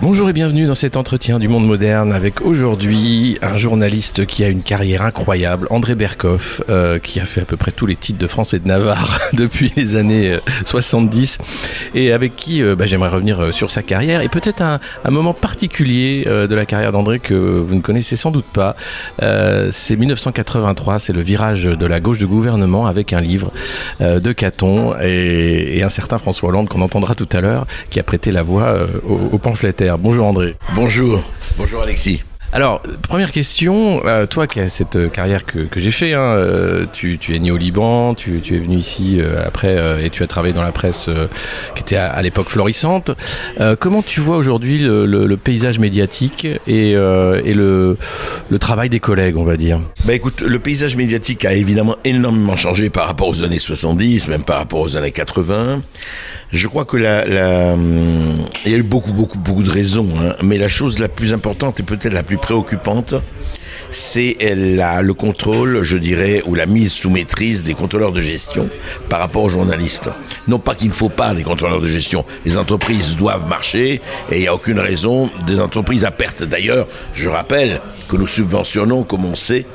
Bonjour et bienvenue dans cet entretien du monde moderne avec aujourd'hui un journaliste qui a une carrière incroyable, André Berkoff, euh, qui a fait à peu près tous les titres de France et de Navarre depuis les années euh, 70 et avec qui euh, bah, j'aimerais revenir euh, sur sa carrière et peut-être un, moment particulier euh, de la carrière d'André que vous ne connaissez sans doute pas. Euh, c'est 1983, c'est le virage de la gauche de gouvernement avec un livre euh, de Caton et, un certain François Hollande qu'on entendra tout à l'heure qui a prêté la voix euh, au, au Bonjour André. Bonjour, bonjour Alexis. Alors, première question, euh, toi qui as cette euh, carrière que, que j'ai fait, hein, euh, tu, tu es né au Liban, tu, tu es venu ici euh, après et tu as travaillé dans la presse qui était à, à l'époque florissante. Comment tu vois aujourd'hui le, le- le paysage médiatique et, et le, le travail des collègues, on va dire? Bah écoute, le paysage médiatique a évidemment énormément changé par rapport aux années 70, même par rapport aux années 80. Je crois que la, hum, il y a eu beaucoup, beaucoup, beaucoup de raisons, hein, mais la chose la plus importante et peut-être la plus préoccupante, c'est la, le contrôle, je dirais, ou la mise sous maîtrise des contrôleurs de gestion par rapport aux journalistes. Non pas qu'il ne faut pas des contrôleurs de gestion. Les entreprises doivent marcher et il n'y a aucune raison des entreprises à perte. D'ailleurs, je rappelle que nous subventionnons, comme on sait,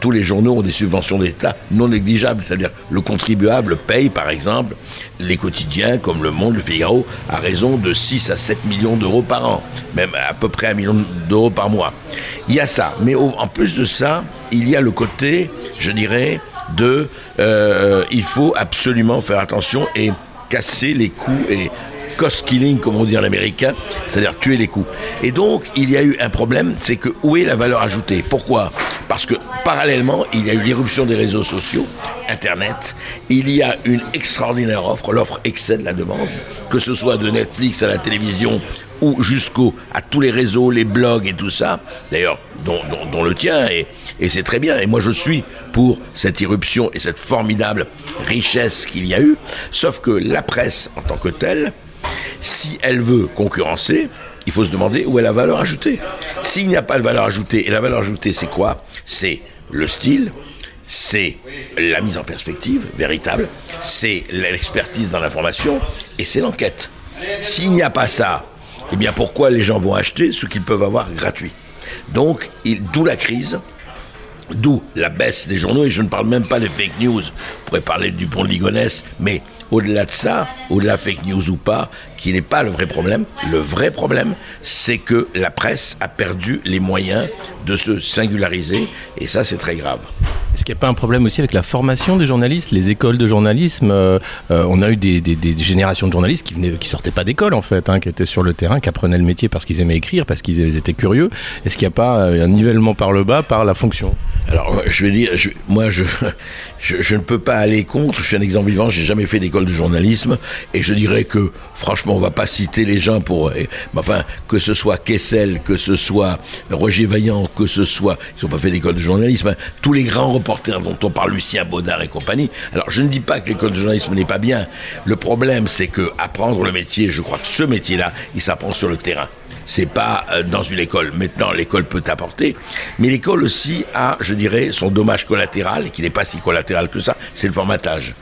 tous les journaux ont des subventions d'État non négligeables. C'est-à-dire le contribuable paye, par exemple, les quotidiens comme Le Monde, Le Figaro, à raison de 6 à 7 millions d'euros par an, même à peu près un million d'euros par mois. Il y a ça. Mais en plus de ça, il y a le côté, je dirais, de euh, il faut absolument faire attention et casser les coûts et cost killing, comme on dit en américain, c'est-à-dire tuer les coûts. Et donc, il y a eu un problème, c'est que où est la valeur ajoutée? Pourquoi? Parce que parallèlement, il y a eu l'éruption des réseaux sociaux, Internet, il y a une extraordinaire offre, l'offre excède la demande, que ce soit de Netflix à la télévision ou jusqu'au à tous les réseaux, les blogs et tout ça, d'ailleurs, dont, le tien, et c'est très bien. Et moi, je suis pour cette irruption et cette formidable richesse qu'il y a eu, sauf que la presse en tant que telle, si elle veut concurrencer, il faut se demander où est la valeur ajoutée. S'il n'y a pas de valeur ajoutée, et la valeur ajoutée, c'est quoi? C'est le style, c'est la mise en perspective véritable, c'est l'expertise dans l'information, et c'est l'enquête. S'il n'y a pas ça, eh bien pourquoi les gens vont acheter ce qu'ils peuvent avoir gratuit? Donc, d'où la crise, D'où la baisse des journaux, et je ne parle même pas des fake news. On pourrait parler du pont de Ligonnès, mais au-delà de ça, au-delà fake news ou pas, qui n'est pas le vrai problème, le vrai problème, c'est que la presse a perdu les moyens de se singulariser, et ça, c'est très grave. Est-ce qu'il n'y a pas un problème aussi avec la formation des journalistes, les écoles de journalisme euh, euh, On a eu des, des- des générations de journalistes qui qui sortaient pas d'école en fait, hein, qui étaient sur le terrain, qui apprenaient le métier parce qu'ils aimaient écrire, parce qu'ils étaient curieux. Est-ce qu'il n'y a pas euh, un nivellement par le bas par la fonction? Alors, je vais dire, je- moi, je, je, je ne peux pas aller contre. Je suis un exemple vivant. J'ai jamais fait d'école de journalisme, et je dirais que, franchement, on va pas citer les gens pour, eh, enfin, que ce soit Kessel, que ce soit Roger Vaillant, que ce soit, ils n'ont pas fait d'école de journalisme. hein. tous les grands reporters dont on parle, Lucien Baudard et compagnie. Alors, je ne dis pas que l'école de journalisme n'est pas bien. Le problème, c'est que apprendre le métier, je crois que ce métier-là, il s'apprend sur le terrain c'est pas euh, dans une école. Maintenant, l'école peut apporter, mais l'école aussi a, je dirais, son dommage collatéral, qui n'est pas si collatéral que ça, c'est le formatage.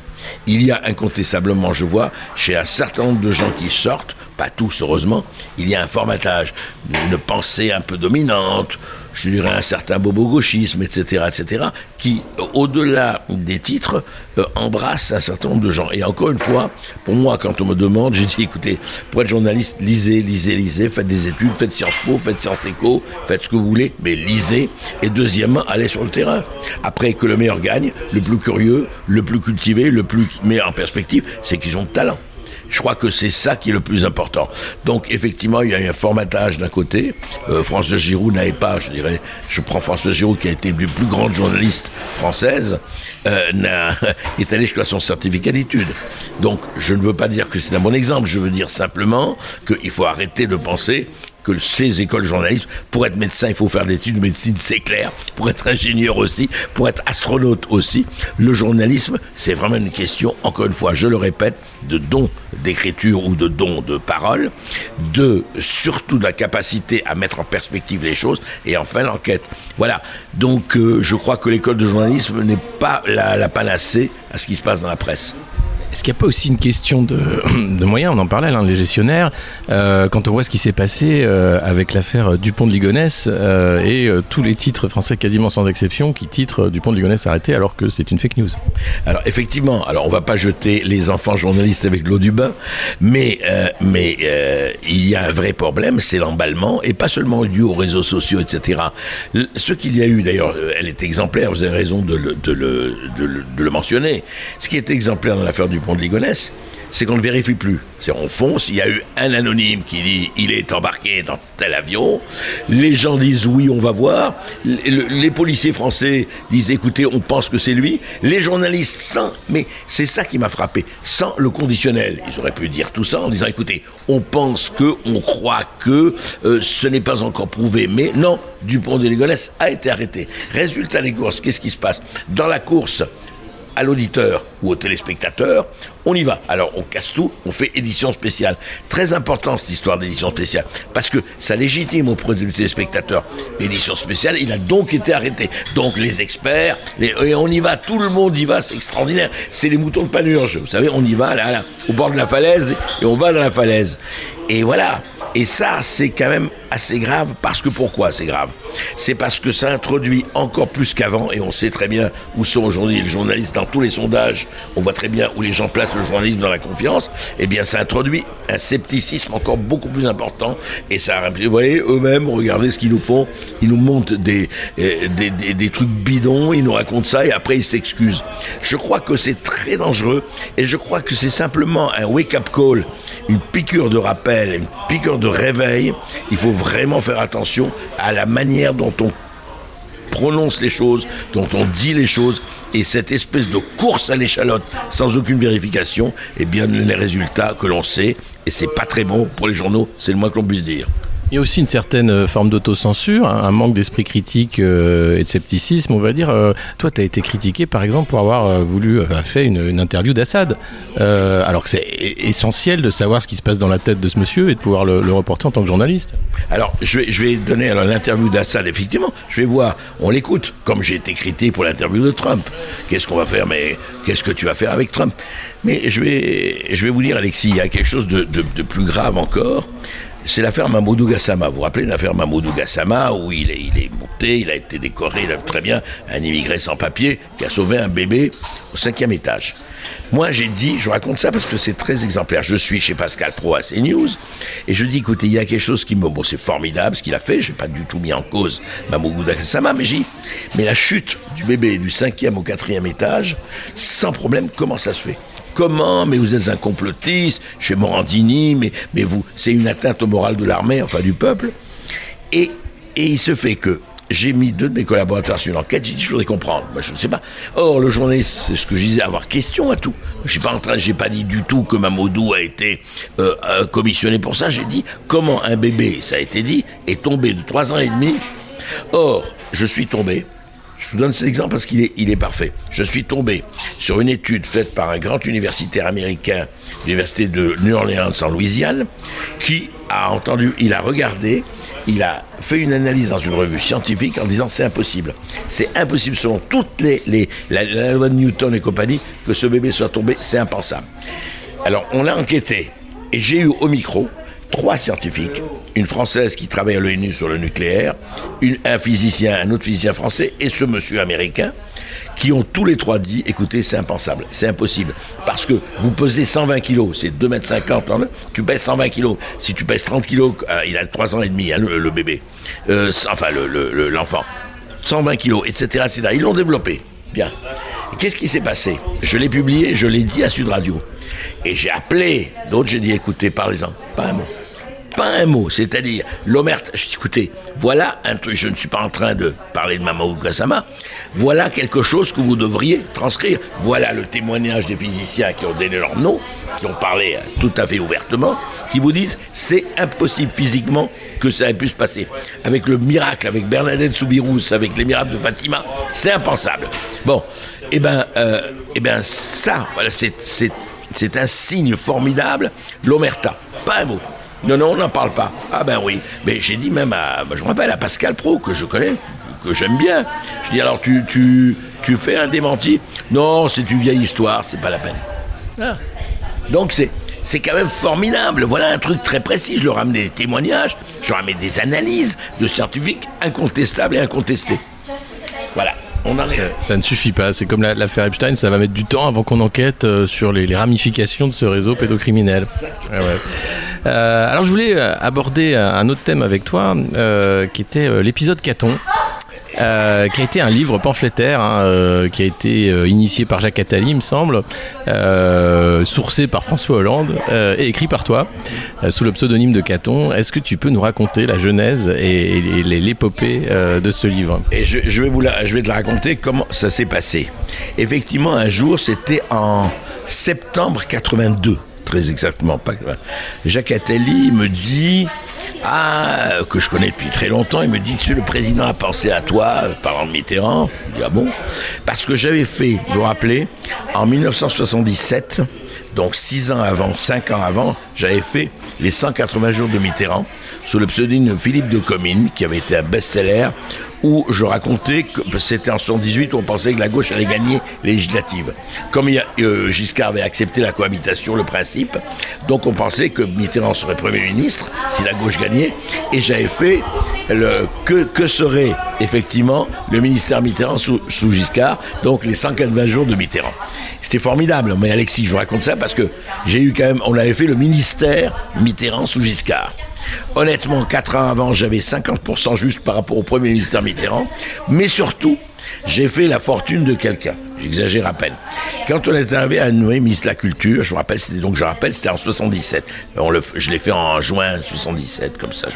Il y a incontestablement, je vois, chez un certain nombre de gens qui sortent, pas tous heureusement, il y a un formatage, une pensée un peu dominante, je dirais un certain bobo-gauchisme, etc., etc., qui, euh, au-delà des titres, euh, embrasse un certain nombre de gens. Et encore une fois, pour moi, quand on me demande, j'ai dit, écoutez, pour être journaliste, lisez, lisez, lisez, faites des études, faites Sciences Po, faites Sciences Éco, faites ce que vous voulez, mais lisez. Et deuxièmement, allez sur le terrain. Après, que le meilleur gagne, le plus curieux, le plus cultivé, le plus mis en perspective, c'est qu'ils ont de talent. Je crois que c'est ça qui est le plus important. Donc effectivement, il y a eu un formatage d'un côté. Euh, François Giroud n'avait pas, je dirais, je prends François Giroud qui a été une plus grandes journalistes françaises, euh, est allé jusqu'à son certificat d'études. Donc je ne veux pas dire que c'est un bon exemple, je veux dire simplement qu'il faut arrêter de penser que ces écoles de journalisme, pour être médecin, il faut faire des études de médecine, c'est clair. Pour être ingénieur aussi, pour être astronaute aussi. Le journalisme, c'est vraiment une question, encore une fois, je le répète, de don d'écriture ou de don de parole, de surtout de la capacité à mettre en perspective les choses et enfin l'enquête. Voilà. Donc euh, je crois que l'école de journalisme n'est pas la panacée à ce qui se passe dans la presse. Est-ce qu'il n'y a pas aussi une question de, moyens? On en parlait, l'un les gestionnaires. Euh, quand on voit ce qui s'est passé euh, avec l'affaire Dupont de Ligonnès euh, et tous les titres français, quasiment sans exception, qui titrent Dupont de Ligonnès arrêté alors que c'est une fake news. Alors effectivement, alors on va pas jeter les enfants journalistes avec l'eau du bain, mais mais il y a un vrai problème, c'est l'emballement et pas seulement dû aux réseaux sociaux, etc. Ce qu'il y a eu d'ailleurs, elle est exemplaire. Vous avez raison de le, de le, de le, mentionner. Ce qui est exemplaire dans l'affaire du pont de Ligonnès, c'est qu'on ne vérifie plus. C'est on fonce, il y a eu un anonyme qui dit il est embarqué dans tel avion. Les gens disent oui, on va voir. Les, le- les policiers français disent écoutez, on pense que c'est lui. Les journalistes sans, mais c'est ça qui m'a frappé, sans le conditionnel. Ils auraient pu dire tout ça en disant écoutez, on pense que, on croit que, euh, ce n'est pas encore prouvé. Mais non, Dupont de Ligonnès a été arrêté. Résultat des courses, qu'est-ce qui se passe? Dans la course, à l'auditeur ou au téléspectateur, on y va. Alors on casse tout, on fait édition spéciale. Très important cette histoire d'édition spéciale, parce que ça légitime auprès du téléspectateur. Édition spéciale, il a donc été arrêté. Donc les experts, et on y va, tout le monde y va, c'est extraordinaire. C'est les moutons de panurge, vous savez, on y va au bord de la falaise, et on va dans la falaise. Et voilà. Et ça, c'est quand même assez grave, parce que pourquoi c'est grave? C'est parce que ça introduit encore plus qu'avant, et on sait très bien où sont aujourd'hui les journalistes dans tous les sondages, on voit très bien où les gens placent le journalisme dans la confiance, eh bien ça introduit un scepticisme encore beaucoup plus important, et ça, vous voyez, eux-mêmes, regardez ce qu'ils nous font, ils nous montent euh, des, des, des trucs bidons, ils nous racontent ça, et après ils s'excusent. Je crois que c'est très dangereux, et je crois que c'est simplement un wake-up call, une piqûre de rappel, une piqûre de réveil. Il faut vraiment faire attention à la manière dont on prononce les choses, dont on dit les choses, et cette espèce de course à l'échalote sans aucune vérification, eh bien les résultats que l'on sait, et c'est pas très bon pour les journaux, c'est le moins que l'on puisse dire. Il y a aussi une certaine euh, forme d'autocensure, hein, un manque d'esprit critique euh, et de scepticisme, on va dire. Euh, toi, tu as été critiqué, par exemple, pour avoir voulu faire une, interview d'Assad, alors que c'est e- essentiel de savoir ce qui se passe dans la tête de ce monsieur et de pouvoir le, reporter en tant que journaliste. Alors, je vais, je vais donner l'interview d'Assad, effectivement. Je vais voir, on l'écoute, comme j'ai été critiqué pour l'interview de Trump. Qu'est-ce qu'on va faire Mais qu'est-ce que tu vas faire avec Trump? Mais je vais, je vais vous dire, Alexis, il y a quelque chose de plus grave encore. C'est l'affaire Mamoudou Gassama. Vous vous rappelez l'affaire Mamoudou Gassama où il est, il monté, il a été décoré, il a très bien, un immigré sans papier qui a sauvé un bébé au cinquième étage. Moi, j'ai dit, je raconte ça parce que c'est très exemplaire. Je suis chez Pascal Pro à CNews et je dis, écoutez, il y a quelque chose qui me, bon, c'est formidable ce qu'il a fait. J'ai pas du tout mis en cause Mamoudou Gassama, mais j'ai, mais la chute du bébé du cinquième au quatrième étage, sans problème, comment ça se fait? Comment Mais vous êtes un complotiste, chez Morandini, mais, vous, c'est une atteinte au moral de l'armée, enfin du peuple. Et, et il se fait que j'ai mis deux de mes collaborateurs sur une enquête, j'ai dit, je voudrais comprendre. Je ne sais pas. Or, le journaliste, c'est ce que je disais, avoir question à tout. Je suis pas pas dit du tout que Mamadou a été euh, euh, commissionné pour ça. J'ai dit comment un bébé, ça a été dit, est tombé de trois ans et demi. Or, je suis tombé. Je vous donne cet exemple parce qu'il est, il est parfait. Je suis tombé sur une étude faite par un grand universitaire américain, l'université de New Orleans en Louisiane, qui a entendu, il a regardé, il a fait une analyse dans une revue scientifique en disant c'est impossible. C'est impossible selon toutes les, les la, loi de Newton et compagnie que ce bébé soit tombé, c'est impensable. Alors on a enquêté et j'ai eu au micro trois scientifiques, une française qui travaille à l'ONU sur le nucléaire, un physicien, un autre physicien français et ce monsieur américain, qui ont tous les trois dit, écoutez, c'est impensable, c'est impossible, parce que vous pesez 120 kilos, c'est 2 mètres 50, hein, tu pèses 120 kilos, si tu pèses 30 kilos, euh, il a 3 ans et demi, hein, le, bébé, Euh, enfin le- le- le- l'enfant, 120 kilos, etc., etc. Ils l'ont développé. Bien. Qu'est-ce qui s'est passé? Je l'ai publié, je l'ai dit à Sud Radio. Et j'ai appelé d'autres, j'ai dit écoutez, parlez-en, pas un mot pas un mot. C'est-à-dire, l'omerta, je dis, écoutez, voilà un truc, je ne suis pas en train de parler de Mamadou Gassama, voilà quelque chose que vous devriez transcrire. Voilà le témoignage des physiciens qui ont donné leur nom, qui ont parlé tout à fait ouvertement, qui vous disent, c'est impossible physiquement que ça ait pu se passer. Avec le miracle, avec Bernadette Soubirous, avec les miracles de Fatima, c'est impensable. Bon, eh ben, euh, eh ben ça, voilà, c'est un signe formidable, l'omerta. Pas un mot. Non, non, on n'en parle pas. Ah ben oui. Mais j'ai dit même à, je me rappelle à Pascal Pro, que je connais, que j'aime bien. Je dis alors, tu, tu, tu fais un démenti? Non, c'est une vieille histoire, c'est pas la peine. Ah. Donc c'est, c'est quand même formidable. Voilà un truc très précis. Je leur ramène des témoignages, je leur ramène des analyses de scientifiques incontestables et incontestés. Voilà. Ça, ne suffit pas. C'est comme l'affaire Epstein, ça va mettre du temps avant qu'on enquête euh, sur les, ramifications de ce réseau pédocriminel. Ah euh, alors je voulais euh, aborder un autre thème avec toi, qui était l'épisode Caton. Euh, qui a été un livre pamphlétaire, hein, euh, qui a été euh, initié par Jacques Attali, il me semble, sourcé par François Hollande et écrit par toi, sous le pseudonyme de Caton. Est-ce que tu peux nous raconter la genèse et, l'épopée de ce livre? Et je, je, vais vous je vais te raconter comment ça s'est passé. Effectivement, un jour, c'était en septembre 82 très exactement. Pas... Jacques Attali me dit, ah, que je connais depuis très longtemps, il me dit, tu le président a pensé à toi, parlant de Mitterrand. Je dis, ah bon? Parce que j'avais fait, vous vous rappelez, en 1977, donc six ans avant, cinq ans avant, j'avais fait les 180 jours de Mitterrand sous le pseudonyme Philippe de Comines, qui avait été un best-seller, où je racontais que c'était en 78 où on pensait que la gauche allait gagner les législatives. Comme euh, Giscard avait accepté la cohabitation, le principe, donc on pensait que Mitterrand serait Premier ministre si la gauche gagnait, et j'avais fait que, serait effectivement le ministère Mitterrand sous, Giscard, donc les 180 jours de Mitterrand. C'était formidable, mais Alexis, je vous raconte ça que j'ai eu quand même, on avait fait le ministère Mitterrand sous Giscard. Honnêtement, quatre ans avant, j'avais 50% juste par rapport au Premier ministre Mitterrand. Mais surtout, j'ai fait la fortune de quelqu'un. J'exagère à peine. Quand on est arrivé à Noé, de la Culture, je me rappelle, c'était donc, je rappelle, c'était en 77. On le, je l'ai fait en juin 77, comme ça,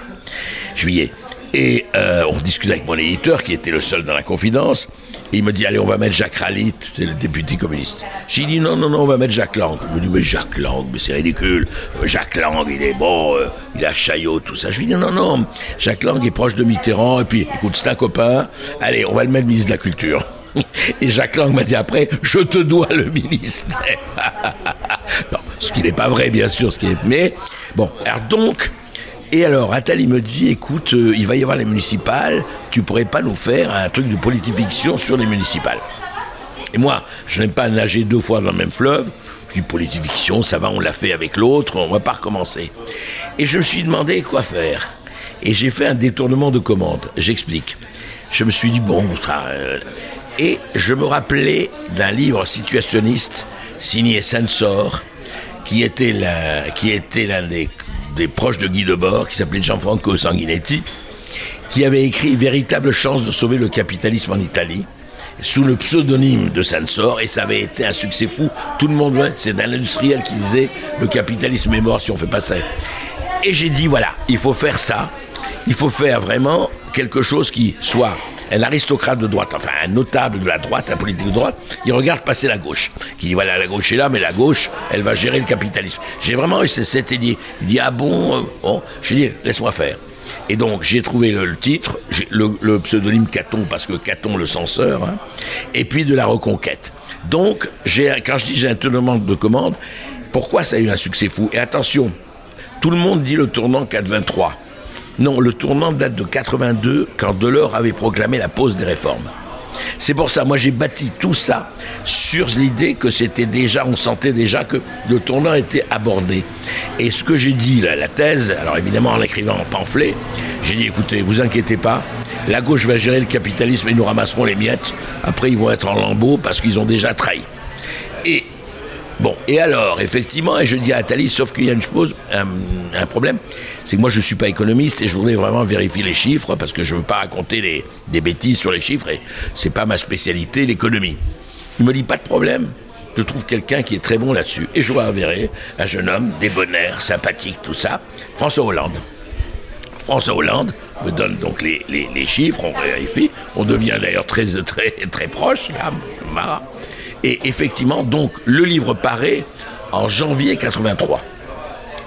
juillet. Et euh, on discutait avec mon éditeur, qui était le seul dans la confidence. Et il me dit, allez, on va mettre Jacques Ralit, c'est le député communiste. J'ai dit, non, non, non, on va mettre Jacques Lang. Il me dit, mais Jacques Lang, mais c'est ridicule. Euh, Jacques Lang, il est bon, euh, il a Chaillot, tout ça. Je lui dis, non, non, Jacques Lang est proche de Mitterrand. Et puis, écoute, c'est un copain. Allez, on va le mettre ministre de la Culture. Et Jacques Lang m'a dit après, je te dois le ministère. non, ce qui n'est pas vrai, bien sûr. Ce qui est... Mais, bon, alors donc, et alors, Attali me dit, écoute, euh, il va y avoir les municipales, tu pourrais pas nous faire un truc de politifiction sur les municipales Et moi, je n'aime pas nager deux fois dans le même fleuve. Je dis, politifiction, ça va, on l'a fait avec l'autre, on va pas recommencer. Et je me suis demandé quoi faire. Et j'ai fait un détournement de commande. J'explique. Je me suis dit, bon, ça... Euh, et je me rappelais d'un livre situationniste signé Sensor, qui était l'un des des proches de Guy Debord, qui s'appelait Gianfranco Sanguinetti, qui avait écrit Véritable chance de sauver le capitalisme en Italie, sous le pseudonyme de Sansor, et ça avait été un succès fou. Tout le monde, c'est un industriel qui disait Le capitalisme est mort si on fait pas ça. Et j'ai dit Voilà, il faut faire ça, il faut faire vraiment quelque chose qui soit un aristocrate de droite, enfin un notable de la droite, un politique de droite, il regarde passer la gauche, qui dit voilà la gauche est là, mais la gauche, elle va gérer le capitalisme. J'ai vraiment eu cette idée. Il dit ah bon, euh, bon, j'ai dit laisse-moi faire. Et donc j'ai trouvé le, titre, le, pseudonyme Caton parce que Caton le censeur, hein, et puis de la reconquête. Donc quand je dis j'ai un tournement de commande, pourquoi ça a eu un succès fou? Et attention, tout le monde dit le tournant 423. Non, le tournant date de 82, quand Delors avait proclamé la pause des réformes. C'est pour ça, moi j'ai bâti tout ça sur l'idée que c'était déjà, on sentait déjà que le tournant était abordé. Et ce que j'ai dit, la thèse, alors évidemment en écrivant en pamphlet, j'ai dit écoutez, vous inquiétez pas, la gauche va gérer le capitalisme et nous ramasserons les miettes. Après, ils vont être en lambeaux parce qu'ils ont déjà trahi. Bon, et alors, effectivement, et je dis à Atali, sauf qu'il y a une chose, un, problème, c'est que moi je ne suis pas économiste et je voudrais vraiment vérifier les chiffres parce que je ne veux pas raconter les, des bêtises sur les chiffres et c'est pas ma spécialité, l'économie. Il me dit pas de problème, je trouve quelqu'un qui est très bon là-dessus. Et je reverrai un jeune homme, débonnaire, sympathique, tout ça, François Hollande. François Hollande me donne donc les, les, chiffres, on vérifie, on devient d'ailleurs très, très, très proche, là, marrant. Et effectivement, donc, le livre paraît en janvier 83.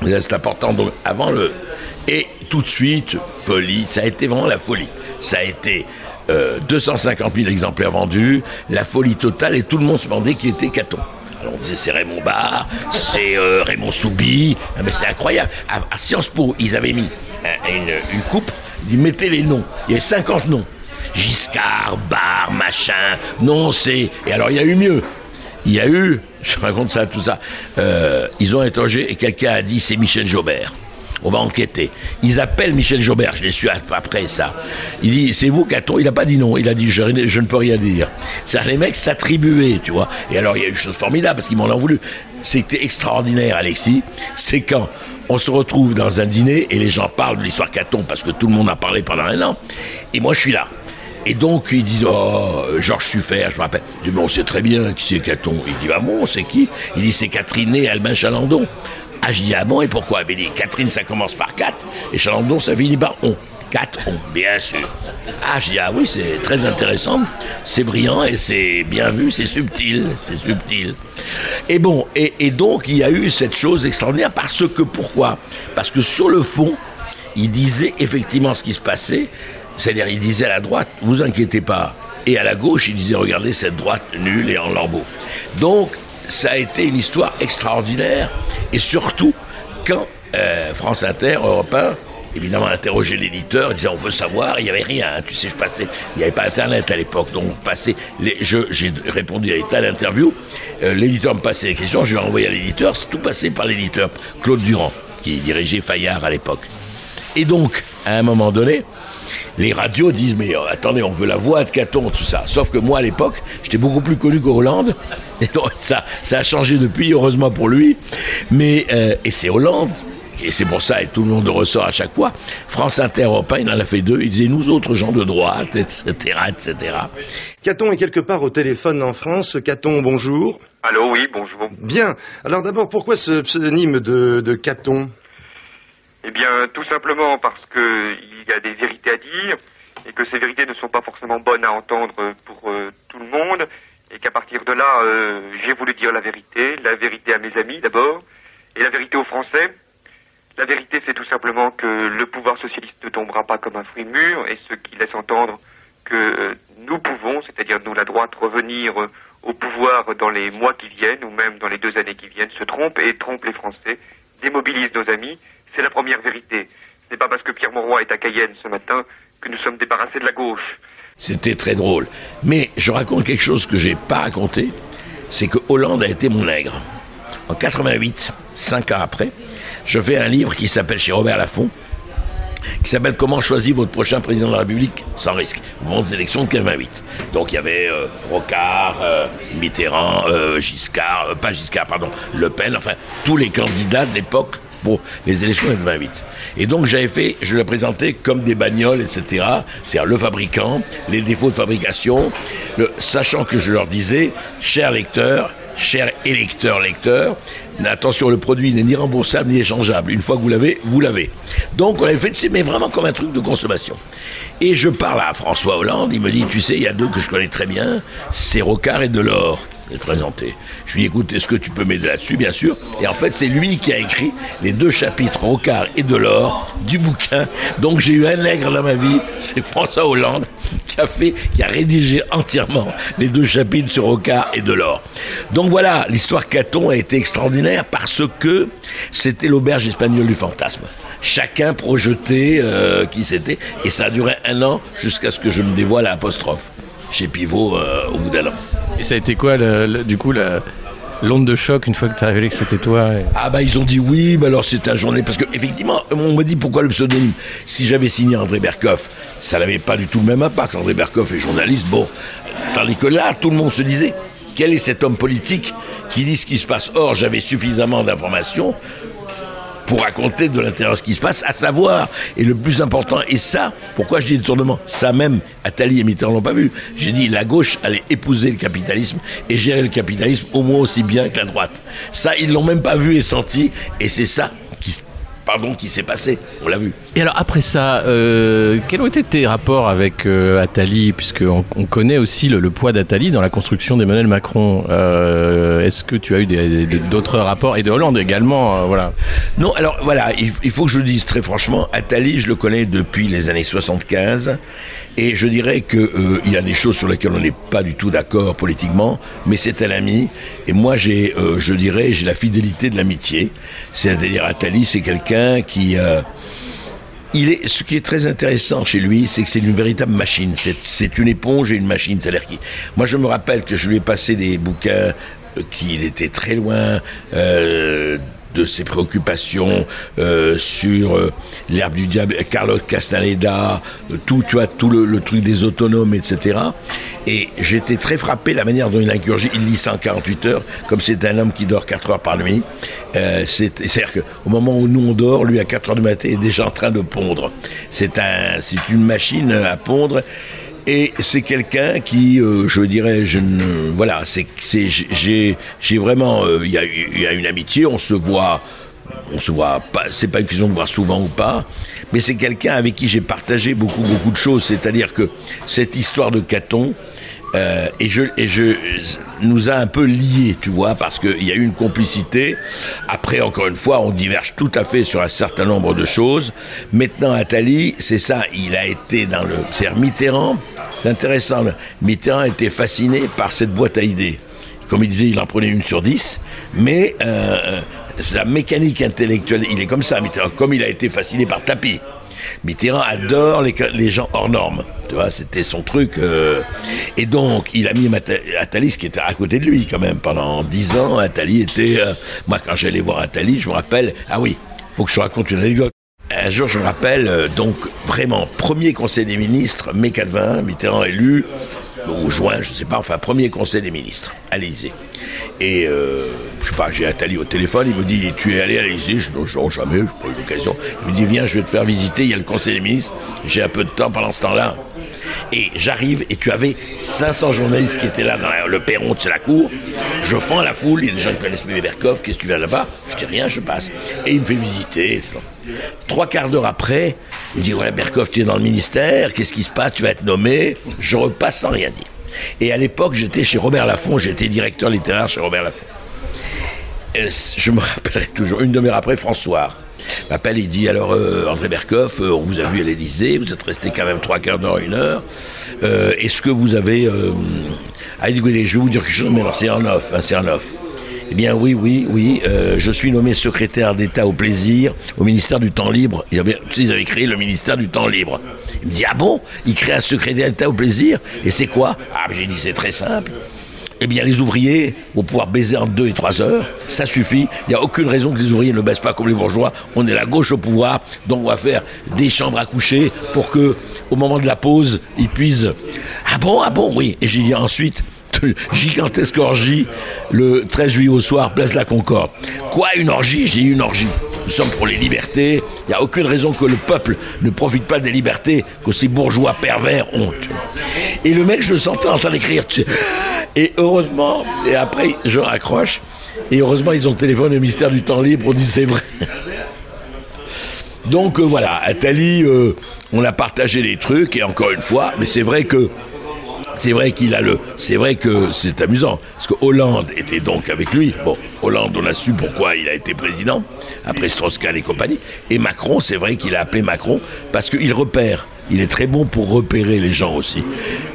C'est important, donc, avant le... Et tout de suite, folie, ça a été vraiment la folie. Ça a été euh, 250 000 exemplaires vendus, la folie totale, et tout le monde se demandait qui était Caton. Alors on disait c'est Raymond Barre, c'est euh, Raymond Soubi, ah, mais c'est incroyable. À, Sciences Po, ils avaient mis un, une, coupe, ils disaient mettez les noms. Il y avait 50 noms. Giscard, Barre, machin, non c'est... Et alors il y a eu mieux. Il y a eu, je raconte ça, tout ça, euh, ils ont interrogé et quelqu'un a dit c'est Michel Jobert. On va enquêter. Ils appellent Michel Jobert, je l'ai su après ça. Il dit, c'est vous, Caton Il n'a pas dit non. Il a dit, je, je ne peux rien dire. C'est les mecs s'attribuaient, tu vois. Et alors, il y a eu une chose formidable, parce qu'ils m'en ont voulu. C'était extraordinaire, Alexis. C'est quand on se retrouve dans un dîner et les gens parlent de l'histoire Caton, parce que tout le monde a parlé pendant un an. Et moi, je suis là. Et donc, ils disent, oh, Georges Suffert, je me rappelle. Je dis, mais on sait très bien qui c'est Caton. Il dit, ah bon, c'est qui? Il dit, c'est Catherine et Albin Chalandon. Ah, je dis, ah bon, et pourquoi? Il dit, Catherine, ça commence par 4, et Chalandon, ça finit par on. 4 on, bien sûr. Ah, je dis, ah oui, c'est très intéressant, c'est brillant, et c'est bien vu, c'est subtil, c'est subtil. Et bon, et, et, donc, il y a eu cette chose extraordinaire, parce que, pourquoi? Parce que sur le fond, il disait effectivement ce qui se passait, c'est-à-dire, il disait à la droite, vous inquiétez pas, et à la gauche, il disait, regardez cette droite nulle et en lambeaux. Donc, ça a été une histoire extraordinaire. Et surtout, quand euh, France Inter, Europe 1, évidemment, interrogeait l'éditeur, il disait on veut savoir, il n'y avait rien. Hein, tu sais, je passais, il n'y avait pas Internet à l'époque, donc passais les, j'ai répondu à l'état d'interview. Euh, l'éditeur me passait les questions, je l'ai envoyé à l'éditeur, c'est tout passé par l'éditeur Claude Durand, qui dirigeait Fayard à l'époque. Et donc, à un moment donné, les radios disent mais euh, attendez on veut la voix de Caton tout ça sauf que moi à l'époque j'étais beaucoup plus connu qu'au Hollande et donc ça ça a changé depuis heureusement pour lui mais euh, et c'est Hollande et c'est pour ça, et tout le monde ressort à chaque fois, France Inter Europe il en a fait deux, il disait nous autres gens de droite, etc., etc. Caton est quelque part au téléphone en France. Caton, bonjour. Allô, oui, bonjour. Bien. Alors d'abord, pourquoi ce pseudonyme de, de Caton? Eh bien, tout simplement parce que il y a des vérités à dire et que ces vérités ne sont pas forcément bonnes à entendre pour euh, tout le monde et qu'à partir de là, euh, j'ai voulu dire la vérité, la vérité à mes amis d'abord et la vérité aux Français. La vérité, c'est tout simplement que le pouvoir socialiste ne tombera pas comme un fruit mûr et ce qui laisse entendre que euh, nous pouvons, c'est-à-dire nous la droite, revenir au pouvoir dans les mois qui viennent ou même dans les deux années qui viennent, se trompe et trompe les Français, démobilise nos amis. C'est la première vérité. N'est pas parce que Pierre Mauroy est à Cayenne ce matin que nous sommes débarrassés de la gauche. C'était très drôle. Mais je raconte quelque chose que j'ai pas raconté, c'est que Hollande a été mon nègre. En 88, cinq ans après, je fais un livre qui s'appelle chez Robert Laffont, qui s'appelle Comment choisir votre prochain président de la République sans risque au moment des élections de 88. Donc il y avait euh, Rocard, euh, Mitterrand, euh, Giscard, pas Giscard, pardon, Le Pen, enfin tous les candidats de l'époque pour les élections de 88. Et donc j'avais fait, je le présentais comme des bagnoles, etc. C'est-à-dire le fabricant, les défauts de fabrication, sachant que je leur disais, cher lecteur, cher électeur, lecteur, attention, le produit n'est ni remboursable ni échangeable. Une fois que vous l'avez, vous l'avez. Donc on avait fait, mais vraiment comme un truc de consommation. Et je parle à François Hollande, il me dit, tu sais, il y a deux que je connais très bien, c'est Rocard et Delors présenté. Je lui dis, écoute, est-ce que tu peux m'aider là-dessus, bien sûr Et en fait, c'est lui qui a écrit les deux chapitres, Rocard et Delors, du bouquin. Donc j'ai eu un nègre dans ma vie, c'est François Hollande, qui a fait, qui a rédigé entièrement les deux chapitres sur Rocard et Delors. Donc voilà, l'histoire Caton a été extraordinaire parce que c'était l'auberge espagnole du fantasme. Chacun projetait euh, qui c'était, et ça a duré un an jusqu'à ce que je me dévoile à apostrophe chez Pivot euh, au bout d'un an. Ça a été quoi, du coup, l'onde de choc une fois que tu as révélé que c'était toi. Ah bah ils ont dit oui, mais alors c'était un journée parce que effectivement on m'a dit pourquoi le pseudonyme. Si j'avais signé André Berkoff, ça n'avait pas du tout le même impact. André Berkoff est journaliste, bon, tandis que là tout le monde se disait quel est cet homme politique qui dit ce qui se passe? Or, j'avais suffisamment d'informations pour raconter de l'intérieur ce qui se passe, à savoir, et le plus important, et ça, pourquoi je dis détournement Ça même, Attali et Mitterrand l'ont pas vu. J'ai dit, la gauche allait épouser le capitalisme et gérer le capitalisme au moins aussi bien que la droite. Ça, ils l'ont même pas vu et senti, et c'est ça qui, pardon, qui s'est passé. On l'a vu. Et alors après ça, euh, quels ont été tes rapports avec euh, Attali? Puisqu'on on connaît aussi le, le poids d'Attali dans la construction d'Emmanuel Macron. Euh, Est-ce que tu as eu d'autres rapports? Et de Hollande également, euh, voilà. Non, alors voilà, il, il faut que je le dise très franchement, Attali, je le connais depuis les années 75, et je dirais que euh, il y a des choses sur lesquelles on n'est pas du tout d'accord politiquement, mais c'est un ami, et moi j'ai, euh, je dirais, j'ai la fidélité de l'amitié. C'est-à-dire Attali, c'est quelqu'un qui il est, ce qui est très intéressant chez lui, c'est que c'est une véritable machine. C'est, une éponge et une machine. C'est-à-dire qu'il- moi, je me rappelle que je lui ai passé des bouquins euh, qu'il était très loin euh, de ses préoccupations euh, sur euh, l'herbe du diable, Carlos Castaneda, euh, tout, tu vois, tout le, le truc des autonomes, etc. Et j'étais très frappé la manière dont il incurgit. Il lit 148 heures, comme c'est un homme qui dort 4 heures par nuit. Euh, c'est, c'est-à-dire qu'au moment où nous on dort, lui à 4 heures du matin est déjà en train de pondre. C'est un, c'est une machine à pondre. Et c'est quelqu'un qui, euh, je dirais, je voilà, c'est, j'ai, j'ai vraiment, euh, il y, y a une amitié, on se voit, on se voit pas, c'est pas une question de voir souvent ou pas, mais c'est quelqu'un avec qui j'ai partagé beaucoup, beaucoup de choses. C'est-à-dire que cette histoire de Caton, euh, et je, et je, nous a un peu liés, tu vois, parce qu'il y a eu une complicité. Après, encore une fois, on diverge tout à fait sur un certain nombre de choses. Maintenant, Attali, c'est ça, il a été dans le. C'est-à-dire Mitterrand, c'est intéressant, Mitterrand était fasciné par cette boîte à idées. Comme il disait, il en prenait une sur dix, mais euh, sa mécanique intellectuelle, il est comme ça, Mitterrand, comme il a été fasciné par Tapi. Mitterrand adore les, gens hors normes. Tu vois, c'était son truc. euh, et donc, il a mis Attali, ce qui était à côté de lui quand même. Pendant dix ans, Attali était... euh, moi, quand j'allais voir Attali, je me rappelle... Ah oui, faut que je te raconte une anecdote. Un jour, je me rappelle, euh, donc, vraiment, premier conseil des ministres, mai 81, Mitterrand élu, ou juin, je sais pas, enfin, premier conseil des ministres, à l'Élysée. Et, euh, je sais pas, j'ai Attali au téléphone, il me dit, tu es allé à l'Élysée Je dis, non, non, jamais, je pas eu l'occasion. Il me dit, viens, je vais te faire visiter, il y a le conseil des ministres, j'ai un peu de temps pendant ce temps-là. Et j'arrive, et tu avais 500 journalistes qui étaient là le perron de la cour. Je fends la foule, il y a des gens qui connaissent Berkov, qu'est-ce que tu viens là-bas? Je dis rien, je passe. Et il me fait visiter. Trois quarts d'heure après, il me dit, voilà, Berkov, tu es dans le ministère, qu'est-ce qui se passe? Tu vas être nommé. Je repasse sans rien dire. Et à l'époque, j'étais chez Robert Laffont, j'étais directeur littéraire chez Robert Laffont. Et je me rappellerai toujours, une demi-heure après, François m'appelle, il dit alors euh, André Berkoff, euh, on vous a vu à l'Elysée, vous êtes resté quand même trois quarts d'heure, une heure. Euh, Est-ce que vous avez. Ah, il dit, écoutez, je vais vous dire quelque chose, mais alors c'est en off, hein, c'est off. Eh bien oui, oui, oui, je suis nommé secrétaire d'État au plaisir au ministère du temps libre. Il avait, tu sais, ils avaient créé le ministère du temps libre. Il me dit ah bon, il crée un secrétaire d'État au plaisir? Et c'est quoi? Ah j'ai dit c'est très simple. Eh bien, les ouvriers vont pouvoir baiser en deux et trois heures, ça suffit. Il n'y a aucune raison que les ouvriers ne baissent pas comme les bourgeois. On est la gauche au pouvoir, donc on va faire des chambres à coucher pour que, au moment de la pause, ils puissent. Ah bon, ah bon, oui. Et j'ai dit ensuite, gigantesque orgie le 13 juillet au soir, place de la Concorde. Quoi, une orgie? J'ai une orgie. Nous sommes pour les libertés. Il n'y a aucune raison que le peuple ne profite pas des libertés que ces bourgeois pervers ont. Et le mec, je le sentais en train d'écrire. Et heureusement, et après, je raccroche. Et heureusement, ils ont le téléphone au ministère du temps libre. On dit c'est vrai. Donc euh, voilà, Attali, euh, on a partagé les trucs. Et encore une fois, mais c'est vrai que c'est vrai qu'il a le. C'est vrai que c'est amusant. Parce que Hollande était donc avec lui. Bon, Hollande, on a su pourquoi il a été président, après Strauss-Kahn et compagnie. Et Macron, c'est vrai qu'il a appelé Macron parce qu'il repère. Il est très bon pour repérer les gens aussi.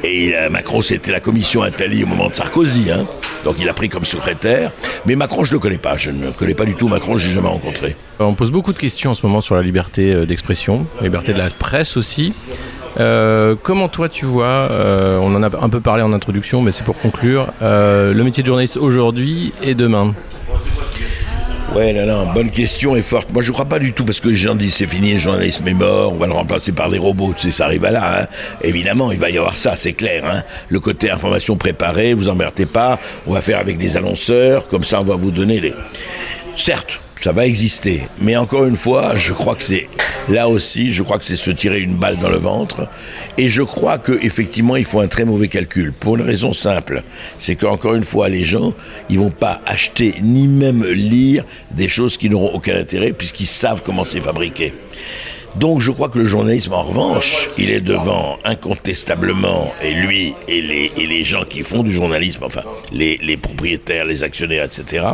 Et Macron, c'était la commission Attali au moment de Sarkozy. Hein. Donc il a pris comme secrétaire. Mais Macron, je ne le connais pas. Je ne connais pas du tout Macron, je l'ai jamais rencontré. On pose beaucoup de questions en ce moment sur la liberté euh, d'expression, liberté de la presse aussi. Euh, comment toi tu vois, euh, on en a un peu parlé en introduction, mais c'est pour conclure, euh, le métier de journaliste aujourd'hui et demain Ouais, là, là, bonne question et forte. Moi, je crois pas du tout parce que les gens disent c'est fini, le journalisme est mort, on va le remplacer par des robots. Tu sais, ça arrive à là. Hein. Évidemment, il va y avoir ça, c'est clair. Hein. Le côté information préparée, vous emmerdez pas. On va faire avec des annonceurs, comme ça, on va vous donner les. Certes, ça va exister. Mais encore une fois, je crois que c'est là aussi, je crois que c'est se tirer une balle dans le ventre. Et je crois qu'effectivement, il faut un très mauvais calcul. Pour une raison simple. C'est qu'encore une fois, les gens, ils vont pas acheter ni même lire des choses qui n'auront aucun intérêt puisqu'ils savent comment c'est fabriqué. Donc je crois que le journalisme, en revanche, il est devant incontestablement, et lui et les, gens qui font du journalisme, enfin les, les propriétaires, les actionnaires, etc.,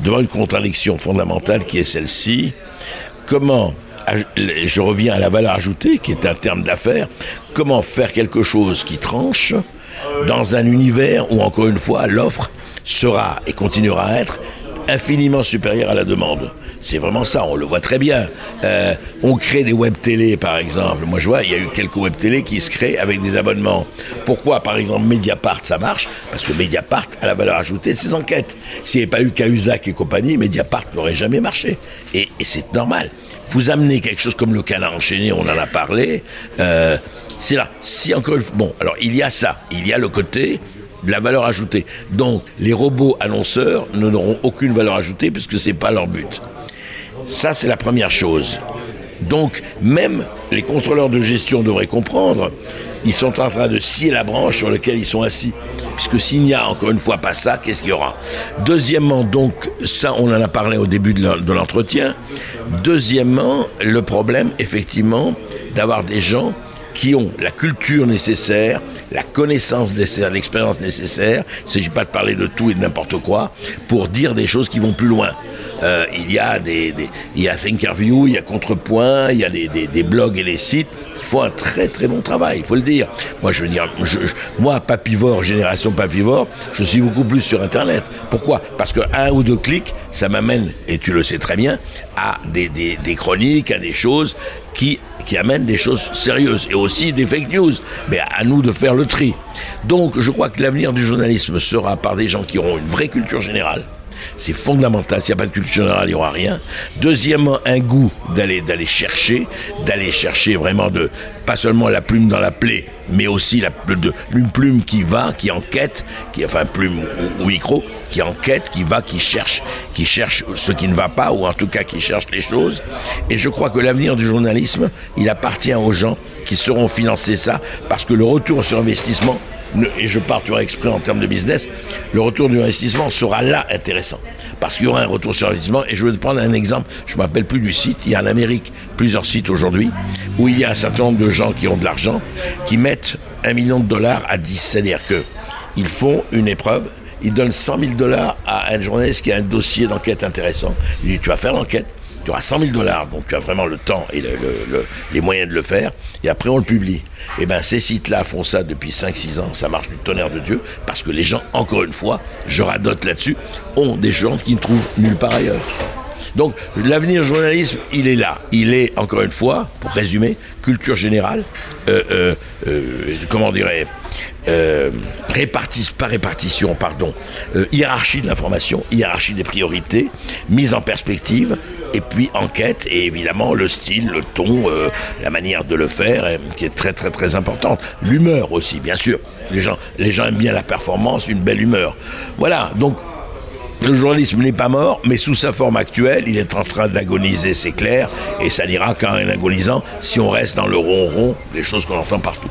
devant une contradiction fondamentale qui est celle-ci. Comment je reviens à la valeur ajoutée, qui est un terme d'affaires, comment faire quelque chose qui tranche dans un univers où, encore une fois, l'offre sera et continuera à être infiniment supérieure à la demande. C'est vraiment ça, on le voit très bien. Euh, on crée des web télé, par exemple. Moi, je vois, il y a eu quelques web télé qui se créent avec des abonnements. Pourquoi, par exemple, Mediapart, ça marche? Parce que Mediapart a la valeur ajoutée de ses enquêtes. S'il n'y avait pas eu Cahuzac et compagnie, Mediapart n'aurait jamais marché. Et, c'est normal. Vous amenez quelque chose comme le canard enchaîné, on en a parlé. Euh, c'est là. Si encore une fois, bon, alors il y a ça, il y a le côté de la valeur ajoutée. Donc les robots annonceurs n'auront aucune valeur ajoutée puisque c'est pas leur but. Ça, c'est la première chose. Donc, même les contrôleurs de gestion devraient comprendre, ils sont en train de scier la branche sur laquelle ils sont assis. Puisque s'il n'y a encore une fois pas ça, qu'est-ce qu'il y aura? Deuxièmement, donc, ça, on en a parlé au début de l'entretien. Deuxièmement, le problème, effectivement, d'avoir des gens qui ont la culture nécessaire, la connaissance nécessaire, l'expérience nécessaire, il ne s'agit pas de parler de tout et de n'importe quoi, pour dire des choses qui vont plus loin. Euh, il y a des, il y a Thinkerview, il y a Contrepoint, il y a des, des, blogs et des sites qui font un très très bon travail, il faut le dire. Moi, je veux dire, moi, papivore, génération papivore, je suis beaucoup plus sur Internet. Pourquoi? Parce que un ou deux clics, ça m'amène, et tu le sais très bien, à des, des, des chroniques, à des choses qui qui amènent des choses sérieuses et aussi des fake news. Mais à nous de faire le tri. Donc je crois que l'avenir du journalisme sera par des gens qui auront une vraie culture générale, c'est fondamental. S'il n'y a pas de culture générale, il n'y aura rien. Deuxièmement, un goût d'aller d'aller chercher, d'aller chercher vraiment de pas seulement la plume dans la plaie, mais aussi la, une plume qui va, qui enquête, qui enfin plume ou, micro, qui enquête, qui va, qui cherche, qui cherche ce qui ne va pas ou en tout cas qui cherche les choses. Et je crois que l'avenir du journalisme, il appartient aux gens qui sauront financer ça parce que le retour sur investissement et je pars tu exprès en termes de business, le retour du investissement sera là intéressant. Parce qu'il y aura un retour sur investissement. Et je vais te prendre un exemple, je ne m'appelle plus du site, il y a en Amérique plusieurs sites aujourd'hui, où il y a un certain nombre de gens qui ont de l'argent, qui mettent un million de dollars à 10. C'est-à-dire qu'ils font une épreuve, ils donnent 100 000 dollars à un journaliste qui a un dossier d'enquête intéressant. Il dit, tu vas faire l'enquête, tu auras 100 000 dollars, donc tu as vraiment le temps et les moyens de le faire, et après on le publie. Et eh bien ces sites-là font ça depuis 5-6 ans, ça marche du tonnerre de Dieu, parce que les gens, encore une fois, je radote là-dessus, ont des gens qui ne trouvent nulle part ailleurs. Donc l'avenir du journalisme, il est là. Il est, encore une fois, pour résumer, culture générale, euh, euh, euh, comment dirais euh, par répartition, pardon, hiérarchie de l'information, hiérarchie des priorités, mise en perspective, et puis enquête, et évidemment le style, le ton, la manière de le faire, qui est très très très importante. L'humeur aussi, bien sûr. Les gens, les gens aiment bien la performance, une belle humeur. Voilà, donc le journalisme n'est pas mort, mais sous sa forme actuelle, il est en train d'agoniser, c'est clair, et ça n'ira qu'en agonisant si on reste dans le ronron des choses qu'on entend partout.